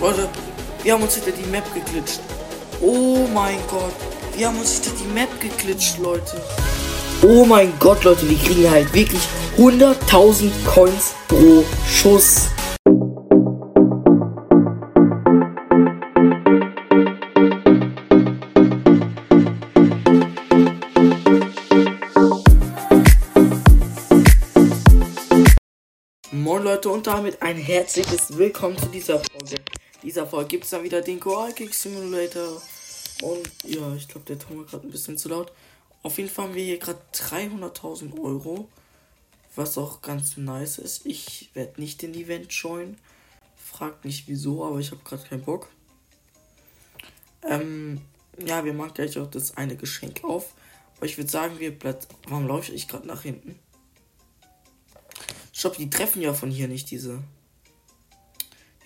Leute, wir haben uns hinter die Map geglitscht. Oh mein Gott. Wir haben uns hinter die Map geglitscht, Leute. Oh mein Gott, Leute, wir kriegen halt wirklich 100.000 Coins pro Schuss. Moin Leute und damit ein herzliches Willkommen zu dieser Folge. Dieser Folge gibt es dann wieder den Koal Kick Simulator. Und ja, ich glaube, der Ton war gerade ein bisschen zu laut. Auf jeden Fall haben wir hier gerade 300.000 Euro. Was auch ganz nice ist. Ich werde nicht den Event joinen. Fragt nicht wieso, aber ich habe gerade keinen Bock. Ähm, ja, wir machen gleich auch das eine Geschenk auf. Aber ich würde sagen, wir bleiben. Warum laufe ich gerade nach hinten? Stopp, die treffen ja von hier nicht, diese.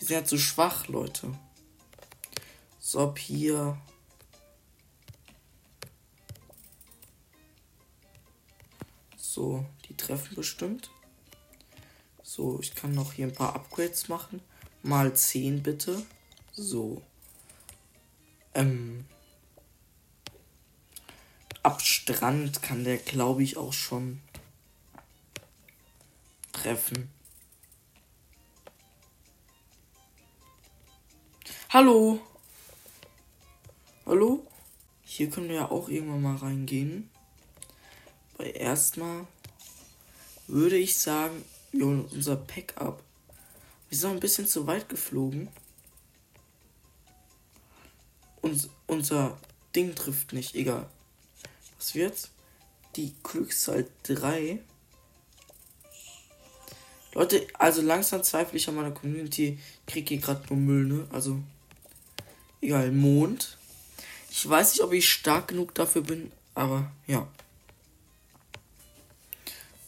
Die sind ja zu schwach, Leute. So, hier. So, die treffen bestimmt. So, ich kann noch hier ein paar Upgrades machen. Mal 10 bitte. So. Ähm. Ab Strand kann der, glaube ich, auch schon treffen. Hallo? Hallo? Hier können wir ja auch irgendwann mal reingehen. Weil erstmal würde ich sagen, unser Pack ab. Wir sind ein bisschen zu weit geflogen. Und unser Ding trifft nicht, egal. Was wird's? Die Glückszahl 3 Leute, also langsam zweifle ich an meiner Community. Ich kriege hier gerade nur Müll, ne? Also, egal, Mond. Ich weiß nicht, ob ich stark genug dafür bin, aber ja.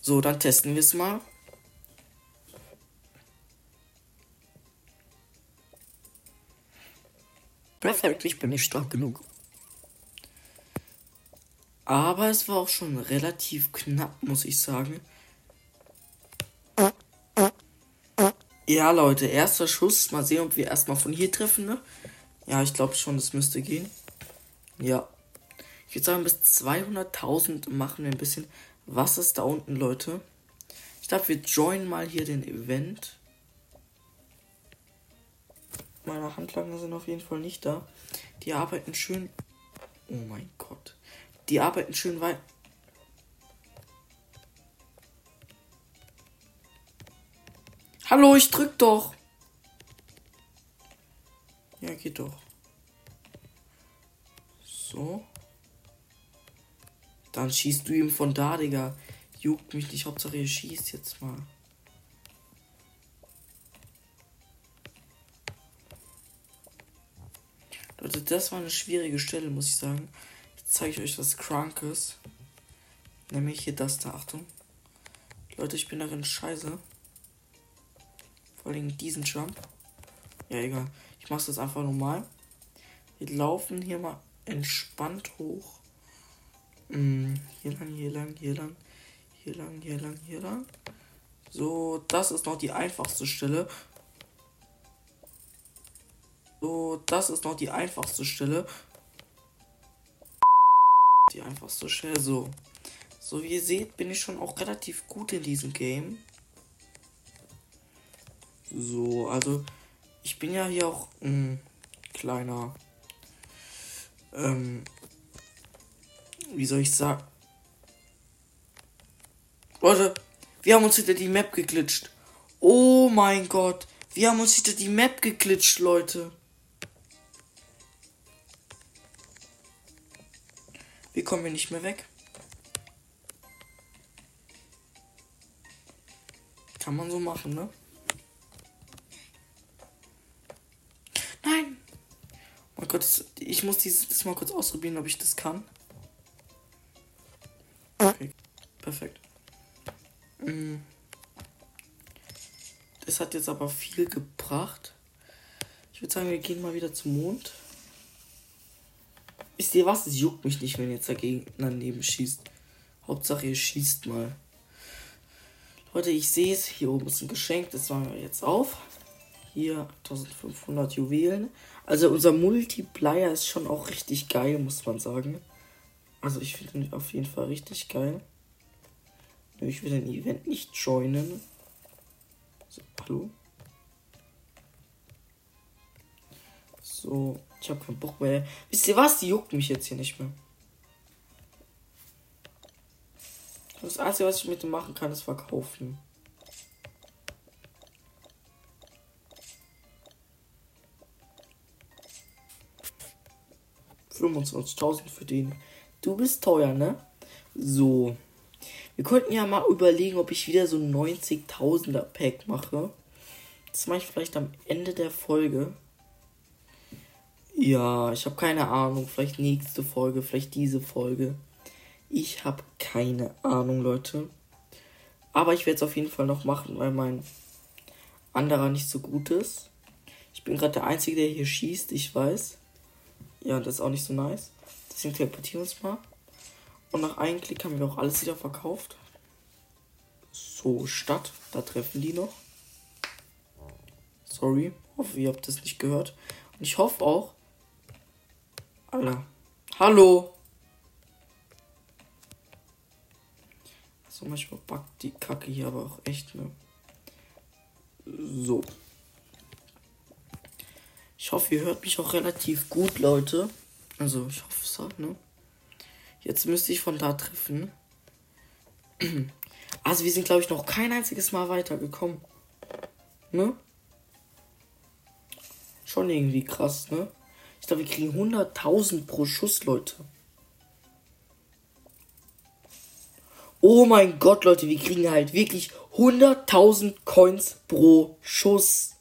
So, dann testen wir es mal. Perfekt, ich bin nicht stark genug. Aber es war auch schon relativ knapp, muss ich sagen. Ja, Leute, erster Schuss. Mal sehen, ob wir erstmal von hier treffen, ne? Ja, ich glaube schon, das müsste gehen. Ja. Ich würde sagen, bis 200.000 machen wir ein bisschen. Was ist da unten, Leute? Ich glaube, wir joinen mal hier den Event. Meine Handlanger sind auf jeden Fall nicht da. Die arbeiten schön. Oh mein Gott. Die arbeiten schön weit. Hallo, ich drück doch. Doch. So. Dann schießt du ihm von da, Digga. Juckt mich nicht. Hauptsache, ihr schießt jetzt mal. Leute, das war eine schwierige Stelle, muss ich sagen. Jetzt zeige ich euch was Krankes. Nämlich hier das da. Achtung. Leute, ich bin darin scheiße. Vor allem diesen Jump. Ja, egal. Ich mache das einfach normal. Wir laufen hier mal entspannt hoch. Hm, hier lang, hier lang, hier lang. Hier lang, hier lang, hier lang. So, das ist noch die einfachste Stelle. So, das ist noch die einfachste Stelle. Die einfachste Stelle. So. So wie ihr seht, bin ich schon auch relativ gut in diesem Game. So, also ich bin ja hier auch ein kleiner, ähm, wie soll ich sagen? Leute, wir haben uns hinter die Map geglitscht. Oh mein Gott, wir haben uns hinter die Map geglitscht, Leute. Wie kommen wir nicht mehr weg? Kann man so machen, ne? Gott, ich muss dieses das mal kurz ausprobieren, ob ich das kann. Okay, perfekt. Mm. Das hat jetzt aber viel gebracht. Ich würde sagen, wir gehen mal wieder zum Mond. Wisst ihr was? Es juckt mich nicht, wenn jetzt dagegen daneben schießt. Hauptsache, ihr schießt mal. Leute, ich sehe es. Hier oben ist ein Geschenk. Das machen wir jetzt auf. Hier 1500 Juwelen. Also unser Multiplier ist schon auch richtig geil, muss man sagen. Also ich finde ihn auf jeden Fall richtig geil. Ich will den Event nicht joinen. So, hallo? So, ich habe keinen Bock mehr. Wisst ihr was? Die juckt mich jetzt hier nicht mehr. Das Einzige, was ich mit dem machen kann, ist verkaufen. 25.000 für den. Du bist teuer, ne? So. Wir könnten ja mal überlegen, ob ich wieder so ein 90.000er Pack mache. Das mache ich vielleicht am Ende der Folge. Ja, ich habe keine Ahnung. Vielleicht nächste Folge, vielleicht diese Folge. Ich habe keine Ahnung, Leute. Aber ich werde es auf jeden Fall noch machen, weil mein anderer nicht so gut ist. Ich bin gerade der Einzige, der hier schießt, ich weiß. Ja, das ist auch nicht so nice. Deswegen teleportieren wir uns mal. Und nach einem Klick haben wir auch alles wieder verkauft. So, Stadt. Da treffen die noch. Sorry. Hoffe, ihr habt das nicht gehört. Und ich hoffe auch. Alter. Hallo. So, manchmal backt die Kacke hier aber auch echt, ne? So. Ich hoffe, ihr hört mich auch relativ gut, Leute. Also, ich hoffe es halt, ne? Jetzt müsste ich von da treffen. Also, wir sind, glaube ich, noch kein einziges Mal weitergekommen. Ne? Schon irgendwie krass, ne? Ich glaube, wir kriegen 100.000 pro Schuss, Leute. Oh mein Gott, Leute, wir kriegen halt wirklich 100.000 Coins pro Schuss.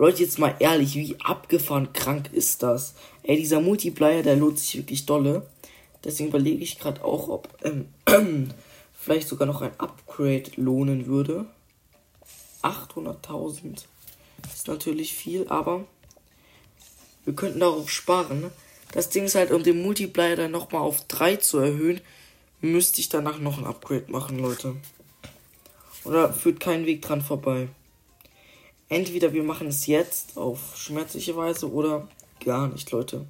Leute, jetzt mal ehrlich, wie abgefahren krank ist das? Ey, dieser Multiplier, der lohnt sich wirklich dolle. Deswegen überlege ich gerade auch, ob ähm, vielleicht sogar noch ein Upgrade lohnen würde. 800.000 ist natürlich viel, aber wir könnten darauf sparen. Das Ding ist halt, um den Multiplier dann nochmal auf 3 zu erhöhen, müsste ich danach noch ein Upgrade machen, Leute. Oder führt kein Weg dran vorbei. Entweder wir machen es jetzt auf schmerzliche Weise oder gar nicht, Leute.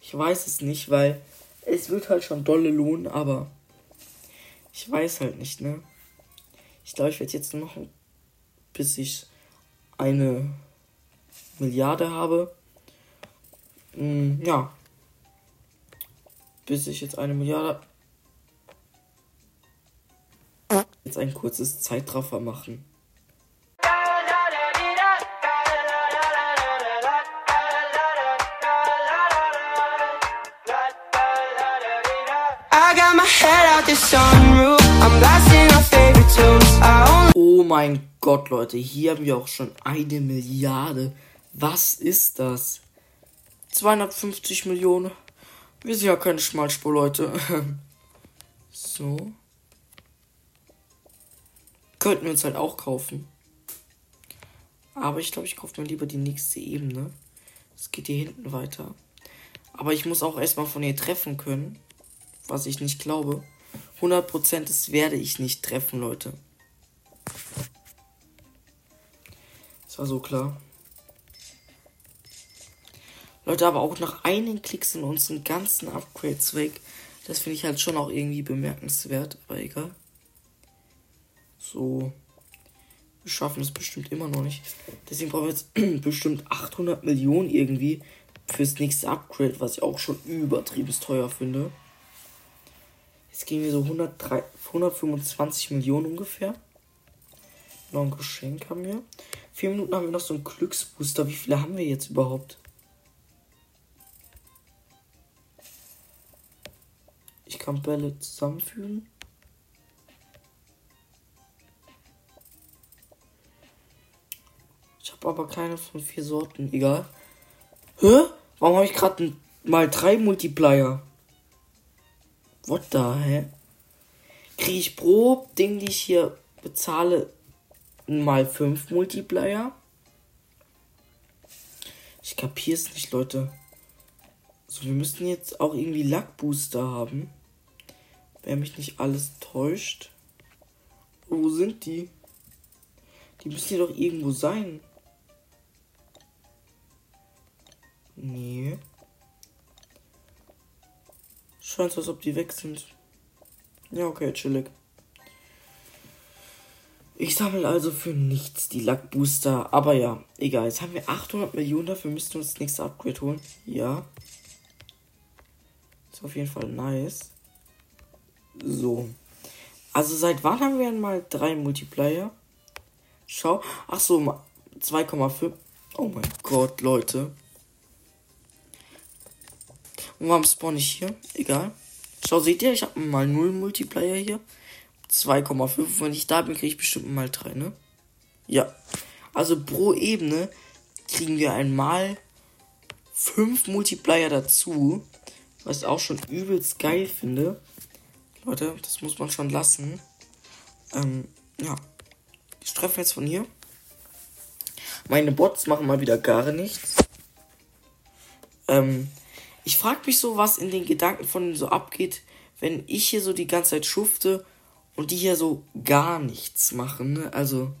Ich weiß es nicht, weil es wird halt schon dolle lohnen, aber ich weiß halt nicht, ne? Ich glaube, ich werde jetzt noch, bis ich eine Milliarde habe. Hm, ja. Bis ich jetzt eine Milliarde. Jetzt ein kurzes Zeitraffer machen. Oh mein Gott, Leute, hier haben wir auch schon eine Milliarde. Was ist das? 250 Millionen. Wir sind ja keine Schmalspur, Leute. so. Könnten wir uns halt auch kaufen. Aber ich glaube, ich kaufe mir lieber die nächste Ebene. Es geht hier hinten weiter. Aber ich muss auch erstmal von ihr treffen können. Was ich nicht glaube. 100% das werde ich nicht treffen, Leute. Das war so klar. Leute, aber auch nach einem Klick sind unsere ganzen Upgrades weg. Das finde ich halt schon auch irgendwie bemerkenswert, aber egal. So. Wir schaffen es bestimmt immer noch nicht. Deswegen brauchen wir jetzt bestimmt 800 Millionen irgendwie fürs nächste Upgrade, was ich auch schon übertrieben teuer finde. Jetzt gehen wir so 103, 125 Millionen ungefähr. Noch ein Geschenk haben wir. Vier Minuten haben wir noch so einen Glücksbooster. Wie viele haben wir jetzt überhaupt? Ich kann Bälle zusammenfügen. Ich habe aber keine von vier Sorten. Egal. Hä? Warum habe ich gerade mal drei Multiplier? What the hell? Kriege ich pro Ding, die ich hier bezahle, mal 5 Multiplier? Ich kapiere es nicht, Leute. So, wir müssten jetzt auch irgendwie Lackbooster haben. Wenn mich nicht alles täuscht. Wo sind die? Die müssen hier doch irgendwo sein. Nee. Scheint so, als ob die weg sind. Ja, okay, chillig. Ich sammle also für nichts die Lackbooster. Aber ja, egal. Jetzt haben wir 800 Millionen. Dafür müssten wir uns das nächste Upgrade holen. Ja. Ist auf jeden Fall nice. So. Also seit wann haben wir denn mal drei Multiplayer? Schau. Ach so, 2,5. Oh mein Gott, Leute. Warum spawn ich hier? Egal. Schau, seht ihr, ich habe mal 0 Multiplayer hier. 2,5. Wenn ich da bin, kriege ich bestimmt mal 3, ne? Ja. Also pro Ebene kriegen wir einmal 5 Multiplayer dazu. Was ich auch schon übelst geil finde. Leute, das muss man schon lassen. Ähm, ja. Ich treffe jetzt von hier. Meine Bots machen mal wieder gar nichts. Ähm, ich frage mich so, was in den Gedanken von denen so abgeht, wenn ich hier so die ganze Zeit schufte und die hier so gar nichts machen. Ne? Also.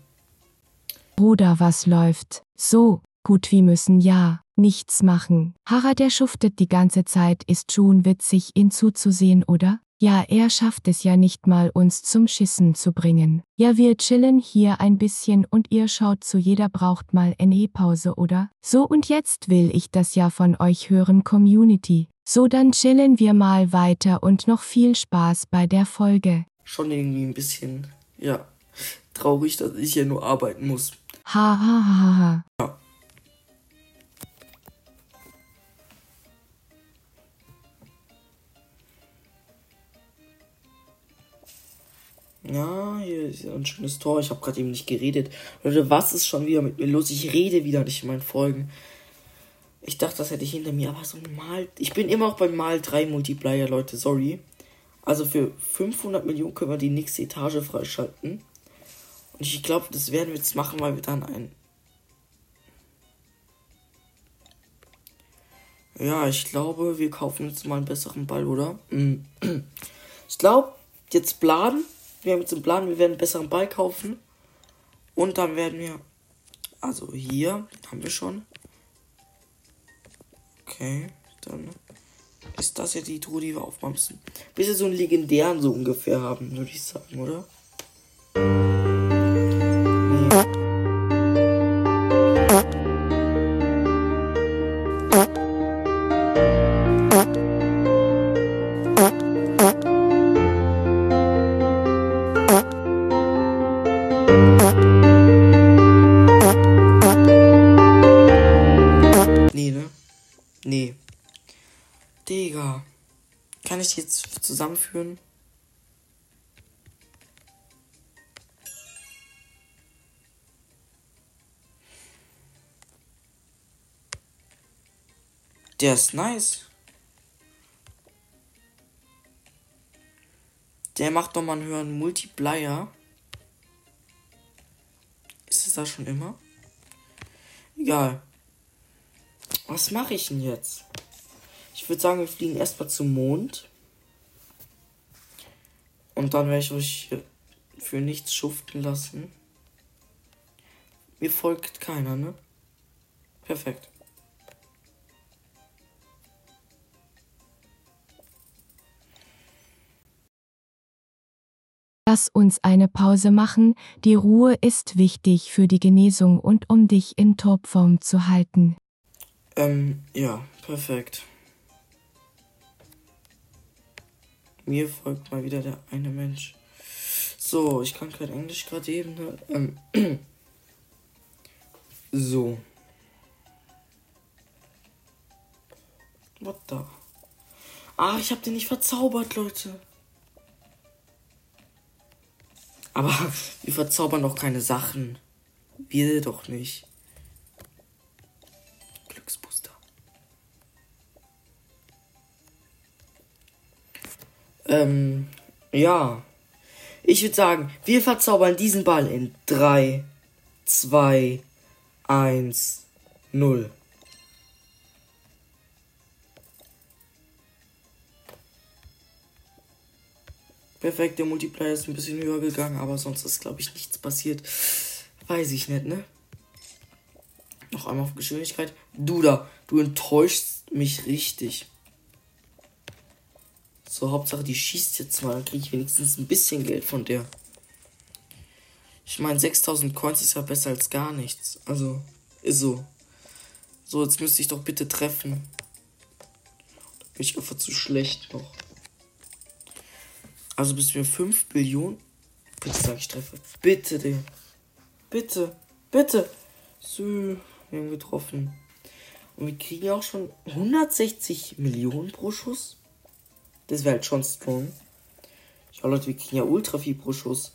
Bruder, was läuft? So, gut wie müssen ja, nichts machen. Harald, der schuftet die ganze Zeit, ist schon witzig, ihn zuzusehen, oder? Ja, er schafft es ja nicht mal, uns zum Schissen zu bringen. Ja, wir chillen hier ein bisschen und ihr schaut zu, jeder braucht mal eine Pause, oder? So und jetzt will ich das ja von euch hören, Community. So, dann chillen wir mal weiter und noch viel Spaß bei der Folge. Schon irgendwie ein bisschen, ja, traurig, dass ich hier nur arbeiten muss. Ha ha ha ha. Ja. Ja, hier ist ein schönes Tor. Ich habe gerade eben nicht geredet. Leute, was ist schon wieder mit mir los? Ich rede wieder nicht in meinen Folgen. Ich dachte, das hätte ich hinter mir, aber so mal. Ich bin immer auch beim Mal 3 Multiplier, Leute, sorry. Also für 500 Millionen können wir die nächste Etage freischalten. Und ich glaube, das werden wir jetzt machen, weil wir dann ein. Ja, ich glaube, wir kaufen jetzt mal einen besseren Ball, oder? Ich glaube, jetzt Plan wir haben jetzt einen Plan, wir werden einen besseren Ball kaufen. Und dann werden wir. Also hier, den haben wir schon. Okay, dann ist das ja die Truhe, die wir aufmachen müssen. Bis wir so einen legendären so ungefähr haben, würde ich sagen, oder? Zusammenführen. Der ist nice. Der macht doch mal einen höheren Multiplier. Ist es da schon immer? Egal. Was mache ich denn jetzt? Ich würde sagen, wir fliegen erstmal zum Mond. Und dann werde ich euch für nichts schuften lassen. Mir folgt keiner, ne? Perfekt. Lass uns eine Pause machen, die Ruhe ist wichtig für die Genesung und um dich in Topform zu halten. Ähm, ja, perfekt. Mir folgt mal wieder der eine Mensch. So, ich kann kein Englisch gerade eben. Ne? Ähm. So. What the? Ah, ich hab den nicht verzaubert, Leute. Aber wir verzaubern doch keine Sachen. Wir doch nicht. Ähm, ja. Ich würde sagen, wir verzaubern diesen Ball in 3, 2, 1, 0. Perfekt, der Multiplayer ist ein bisschen höher gegangen, aber sonst ist, glaube ich, nichts passiert. Weiß ich nicht, ne? Noch einmal auf Geschwindigkeit. Du da, du enttäuschst mich richtig. So, Hauptsache, die schießt jetzt mal. Dann kriege ich wenigstens ein bisschen Geld von der. Ich meine, 6000 Coins ist ja besser als gar nichts. Also, ist so. So, jetzt müsste ich doch bitte treffen. Da bin ich einfach zu schlecht noch. Also bis wir 5 Billionen. Bitte sag ich treffe. Bitte, Digga. Bitte. Bitte. So, wir haben getroffen. Und wir kriegen auch schon 160 Millionen pro Schuss. Das wäre halt schon strong. Ja, Leute, wir kriegen ja ultra viel pro Schuss.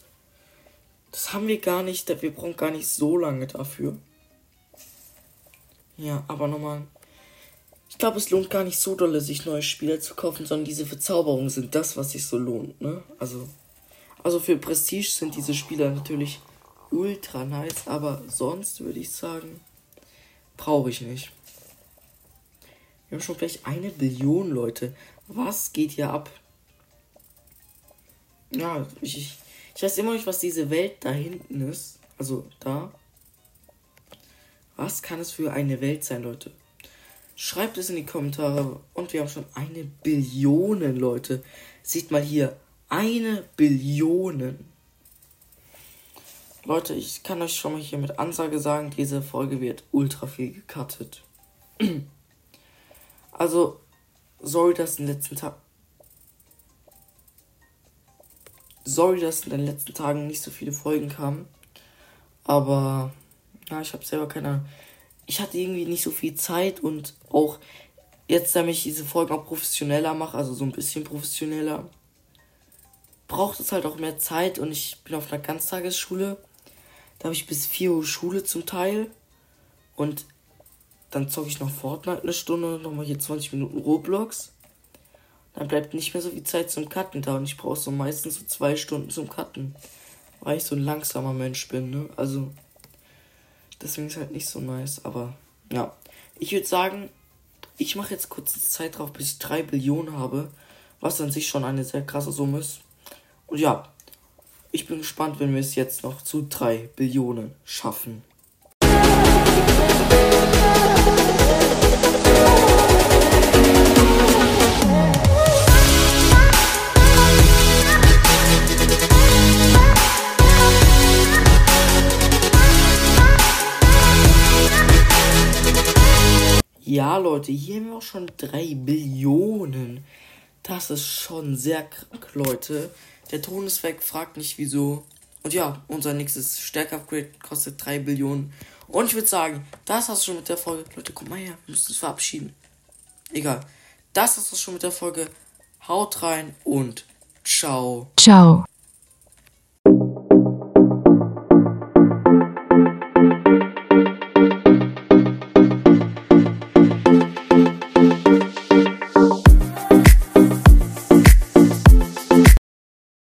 Das haben wir gar nicht. Wir brauchen gar nicht so lange dafür. Ja, aber nochmal. Ich glaube, es lohnt gar nicht so dolle, sich neue Spieler zu kaufen, sondern diese Verzauberungen sind das, was sich so lohnt, ne? Also, also für Prestige sind diese Spieler natürlich ultra nice, aber sonst würde ich sagen, brauche ich nicht. Wir haben schon vielleicht eine Billion Leute. Was geht hier ab? Ja, ich, ich weiß immer nicht, was diese Welt da hinten ist. Also da. Was kann es für eine Welt sein, Leute? Schreibt es in die Kommentare. Und wir haben schon eine Billion, Leute. Sieht mal hier. Eine Billion. Leute, ich kann euch schon mal hier mit Ansage sagen, diese Folge wird ultra viel gecuttet. Also, sorry, dass in den letzten Tagen. Sorry, dass in den letzten Tagen nicht so viele Folgen kamen. Aber ja, ich habe selber keine Ich hatte irgendwie nicht so viel Zeit und auch jetzt, damit ich diese Folgen auch professioneller mache, also so ein bisschen professioneller, braucht es halt auch mehr Zeit und ich bin auf einer Ganztagesschule. Da habe ich bis 4 Uhr Schule zum Teil. Und dann zocke ich noch Fortnite eine Stunde, nochmal hier 20 Minuten Roblox. Dann bleibt nicht mehr so viel Zeit zum Cutten da und ich brauche so meistens so zwei Stunden zum Cutten. Weil ich so ein langsamer Mensch bin, ne? Also Deswegen ist halt nicht so nice, aber ja. Ich würde sagen, ich mache jetzt kurz Zeit drauf, bis ich 3 Billionen habe, was an sich schon eine sehr krasse Summe ist. Und ja, ich bin gespannt, wenn wir es jetzt noch zu 3 Billionen schaffen. Ja, Leute, hier haben wir auch schon 3 Billionen. Das ist schon sehr krank, Leute. Der Ton ist weg, fragt nicht wieso. Und ja, unser nächstes Stärke-Upgrade kostet 3 Billionen. Und ich würde sagen, das war's schon mit der Folge. Leute, komm mal her, wir müssen uns verabschieden. Egal. Das war's schon mit der Folge. Haut rein und ciao. Ciao.